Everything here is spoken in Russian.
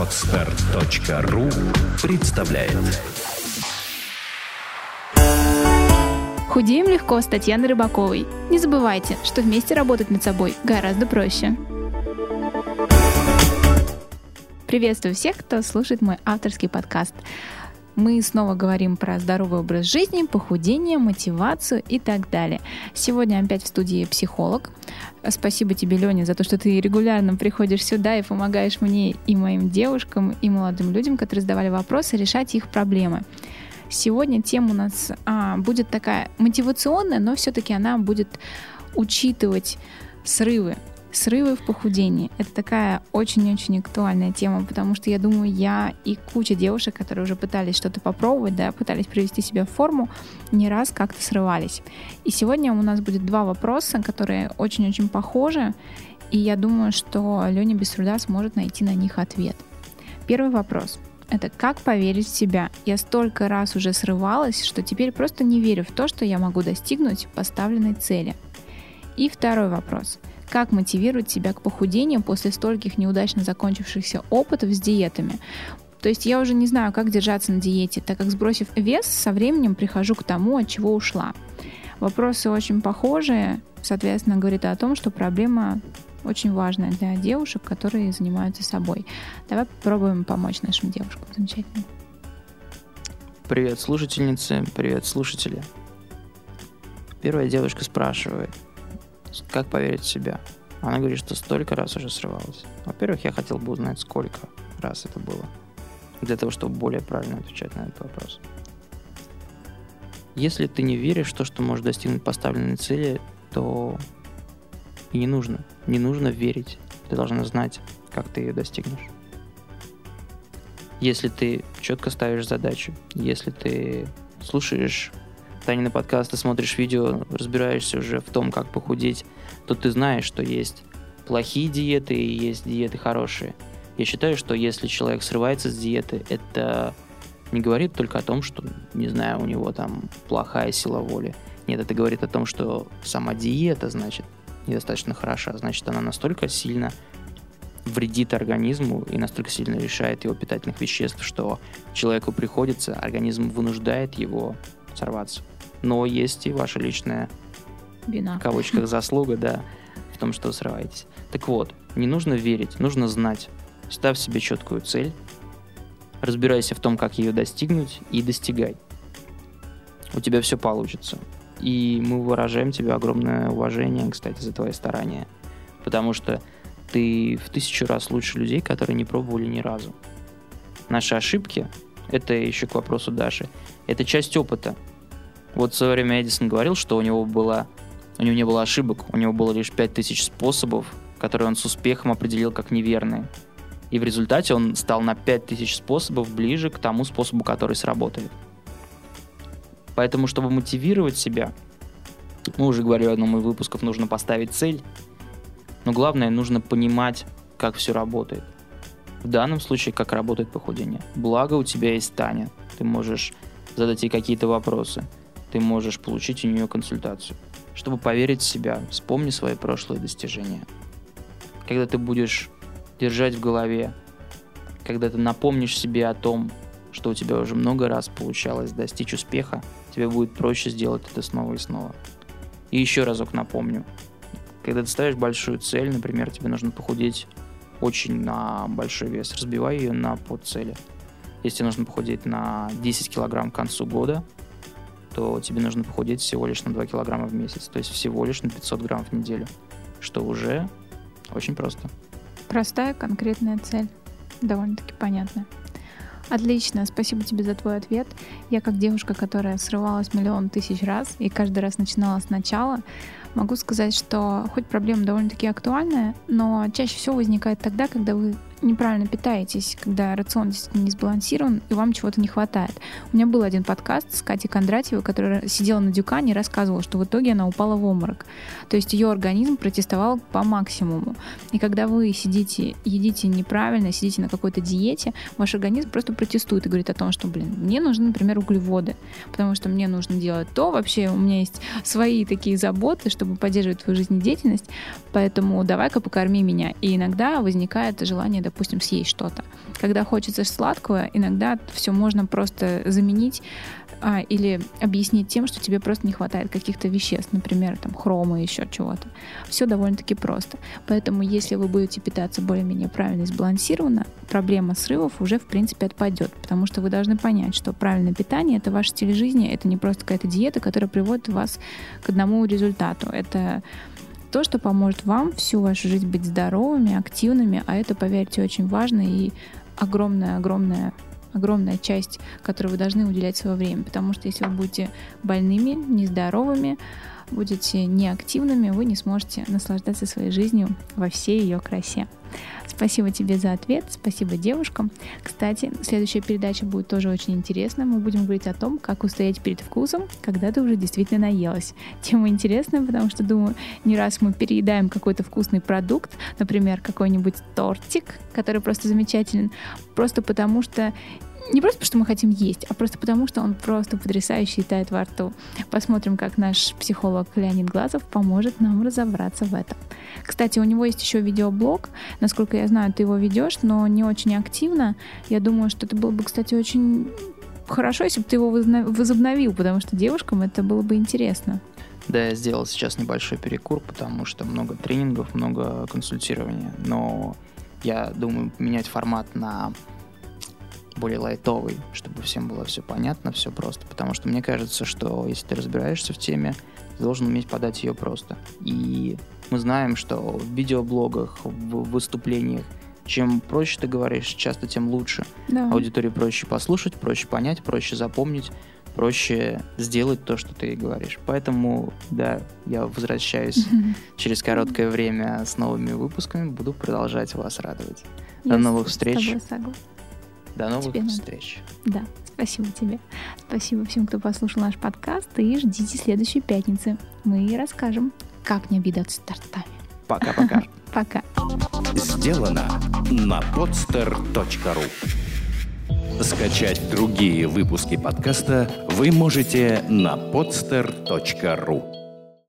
Отстар.ру представляет Худеем легко с Татьяной Рыбаковой. Не забывайте, что вместе работать над собой гораздо проще. Приветствую всех, кто слушает мой авторский подкаст. Мы снова говорим про здоровый образ жизни, похудение, мотивацию и так далее. Сегодня опять в студии психолог. Спасибо тебе, Леня, за то, что ты регулярно приходишь сюда и помогаешь мне и моим девушкам, и молодым людям, которые задавали вопросы, решать их проблемы. Сегодня тема у нас а, будет такая мотивационная, но все-таки она будет учитывать срывы, Срывы в похудении. Это такая очень-очень актуальная тема, потому что я думаю, я и куча девушек, которые уже пытались что-то попробовать, да, пытались привести себя в форму, не раз как-то срывались. И сегодня у нас будет два вопроса, которые очень-очень похожи, и я думаю, что Леня без труда сможет найти на них ответ. Первый вопрос — это как поверить в себя. Я столько раз уже срывалась, что теперь просто не верю в то, что я могу достигнуть поставленной цели. И второй вопрос — как мотивировать себя к похудению после стольких неудачно закончившихся опытов с диетами? То есть я уже не знаю, как держаться на диете, так как сбросив вес, со временем прихожу к тому, от чего ушла. Вопросы очень похожие, соответственно, говорит о том, что проблема очень важная для девушек, которые занимаются собой. Давай попробуем помочь нашим девушкам. Замечательно. Привет, слушательницы, привет, слушатели. Первая девушка спрашивает – как поверить в себя? Она говорит, что столько раз уже срывалась. Во-первых, я хотел бы узнать, сколько раз это было. Для того, чтобы более правильно отвечать на этот вопрос. Если ты не веришь в то, что можешь достигнуть поставленной цели, то и не нужно. Не нужно верить. Ты должна знать, как ты ее достигнешь. Если ты четко ставишь задачу, если ты слушаешь Танины подкасты, смотришь видео, разбираешься уже в том, как похудеть, то ты знаешь, что есть плохие диеты и есть диеты хорошие. Я считаю, что если человек срывается с диеты, это не говорит только о том, что, не знаю, у него там плохая сила воли. Нет, это говорит о том, что сама диета, значит, недостаточно хороша. Значит, она настолько сильно вредит организму и настолько сильно лишает его питательных веществ, что человеку приходится, организм вынуждает его сорваться. Но есть и ваша личная, Вина. в кавычках, заслуга, да, в том, что вы срываетесь. Так вот, не нужно верить, нужно знать. Ставь себе четкую цель, разбирайся в том, как ее достигнуть, и достигай. У тебя все получится. И мы выражаем тебе огромное уважение, кстати, за твои старания. Потому что ты в тысячу раз лучше людей, которые не пробовали ни разу. Наши ошибки, это еще к вопросу Даши, это часть опыта. Вот в свое время Эдисон говорил, что у него было, у него не было ошибок, у него было лишь 5000 способов, которые он с успехом определил как неверные. И в результате он стал на 5000 способов ближе к тому способу, который сработает. Поэтому, чтобы мотивировать себя, мы уже говорили в одном из выпусков, нужно поставить цель, но главное, нужно понимать, как все работает. В данном случае, как работает похудение. Благо у тебя есть Таня. Ты можешь задать ей какие-то вопросы – ты можешь получить у нее консультацию. Чтобы поверить в себя, вспомни свои прошлые достижения. Когда ты будешь держать в голове, когда ты напомнишь себе о том, что у тебя уже много раз получалось достичь успеха, тебе будет проще сделать это снова и снова. И еще разок напомню. Когда ты ставишь большую цель, например, тебе нужно похудеть очень на большой вес, разбивай ее на подцели. Если тебе нужно похудеть на 10 килограмм к концу года, то тебе нужно похудеть всего лишь на 2 килограмма в месяц, то есть всего лишь на 500 грамм в неделю, что уже очень просто. Простая, конкретная цель, довольно-таки понятная. Отлично, спасибо тебе за твой ответ. Я как девушка, которая срывалась миллион тысяч раз и каждый раз начинала сначала, могу сказать, что хоть проблема довольно-таки актуальная, но чаще всего возникает тогда, когда вы неправильно питаетесь, когда рацион действительно не сбалансирован, и вам чего-то не хватает. У меня был один подкаст с Катей Кондратьевой, которая сидела на дюкане и рассказывала, что в итоге она упала в обморок. То есть ее организм протестовал по максимуму. И когда вы сидите, едите неправильно, сидите на какой-то диете, ваш организм просто протестует и говорит о том, что, блин, мне нужны, например, углеводы, потому что мне нужно делать то, вообще у меня есть свои такие заботы, чтобы поддерживать твою жизнедеятельность, поэтому давай-ка покорми меня. И иногда возникает желание, допустим, съесть что-то. Когда хочется сладкого, иногда все можно просто заменить а, или объяснить тем, что тебе просто не хватает каких-то веществ, например, там хрома, еще чего-то. Все довольно-таки просто. Поэтому, если вы будете питаться более-менее правильно и сбалансированно, проблема срывов уже, в принципе, отпадет, потому что вы должны понять, что правильное питание — это ваш стиль жизни, это не просто какая-то диета, которая приводит вас к одному результату. Это то, что поможет вам всю вашу жизнь быть здоровыми, активными, а это, поверьте, очень важно и огромная-огромная огромная часть, которой вы должны уделять свое время. Потому что если вы будете больными, нездоровыми, будете неактивными, вы не сможете наслаждаться своей жизнью во всей ее красе. Спасибо тебе за ответ, спасибо девушкам. Кстати, следующая передача будет тоже очень интересна. Мы будем говорить о том, как устоять перед вкусом, когда ты уже действительно наелась. Тема интересная, потому что, думаю, не раз мы переедаем какой-то вкусный продукт, например, какой-нибудь тортик, который просто замечателен, просто потому что не просто потому, что мы хотим есть, а просто потому, что он просто потрясающий тает во рту. Посмотрим, как наш психолог Леонид Глазов поможет нам разобраться в этом. Кстати, у него есть еще видеоблог. Насколько я знаю, ты его ведешь, но не очень активно. Я думаю, что это было бы, кстати, очень хорошо, если бы ты его возобновил, потому что девушкам это было бы интересно. Да, я сделал сейчас небольшой перекур, потому что много тренингов, много консультирования. Но я думаю менять формат на более лайтовый, чтобы всем было все понятно, все просто. Потому что мне кажется, что если ты разбираешься в теме, ты должен уметь подать ее просто. И мы знаем, что в видеоблогах, в выступлениях, чем проще ты говоришь, часто тем лучше. Да. Аудитории проще послушать, проще понять, проще запомнить, проще сделать то, что ты говоришь. Поэтому, да, я возвращаюсь через короткое время с новыми выпусками, буду продолжать вас радовать. До новых встреч. До новых тебе встреч. Надо. Да, спасибо тебе. Спасибо всем, кто послушал наш подкаст. И ждите следующей пятницы. Мы расскажем, как не обидаться тортами. Пока-пока. Пока. Сделано на podster.ru Скачать другие выпуски подкаста вы можете на podster.ru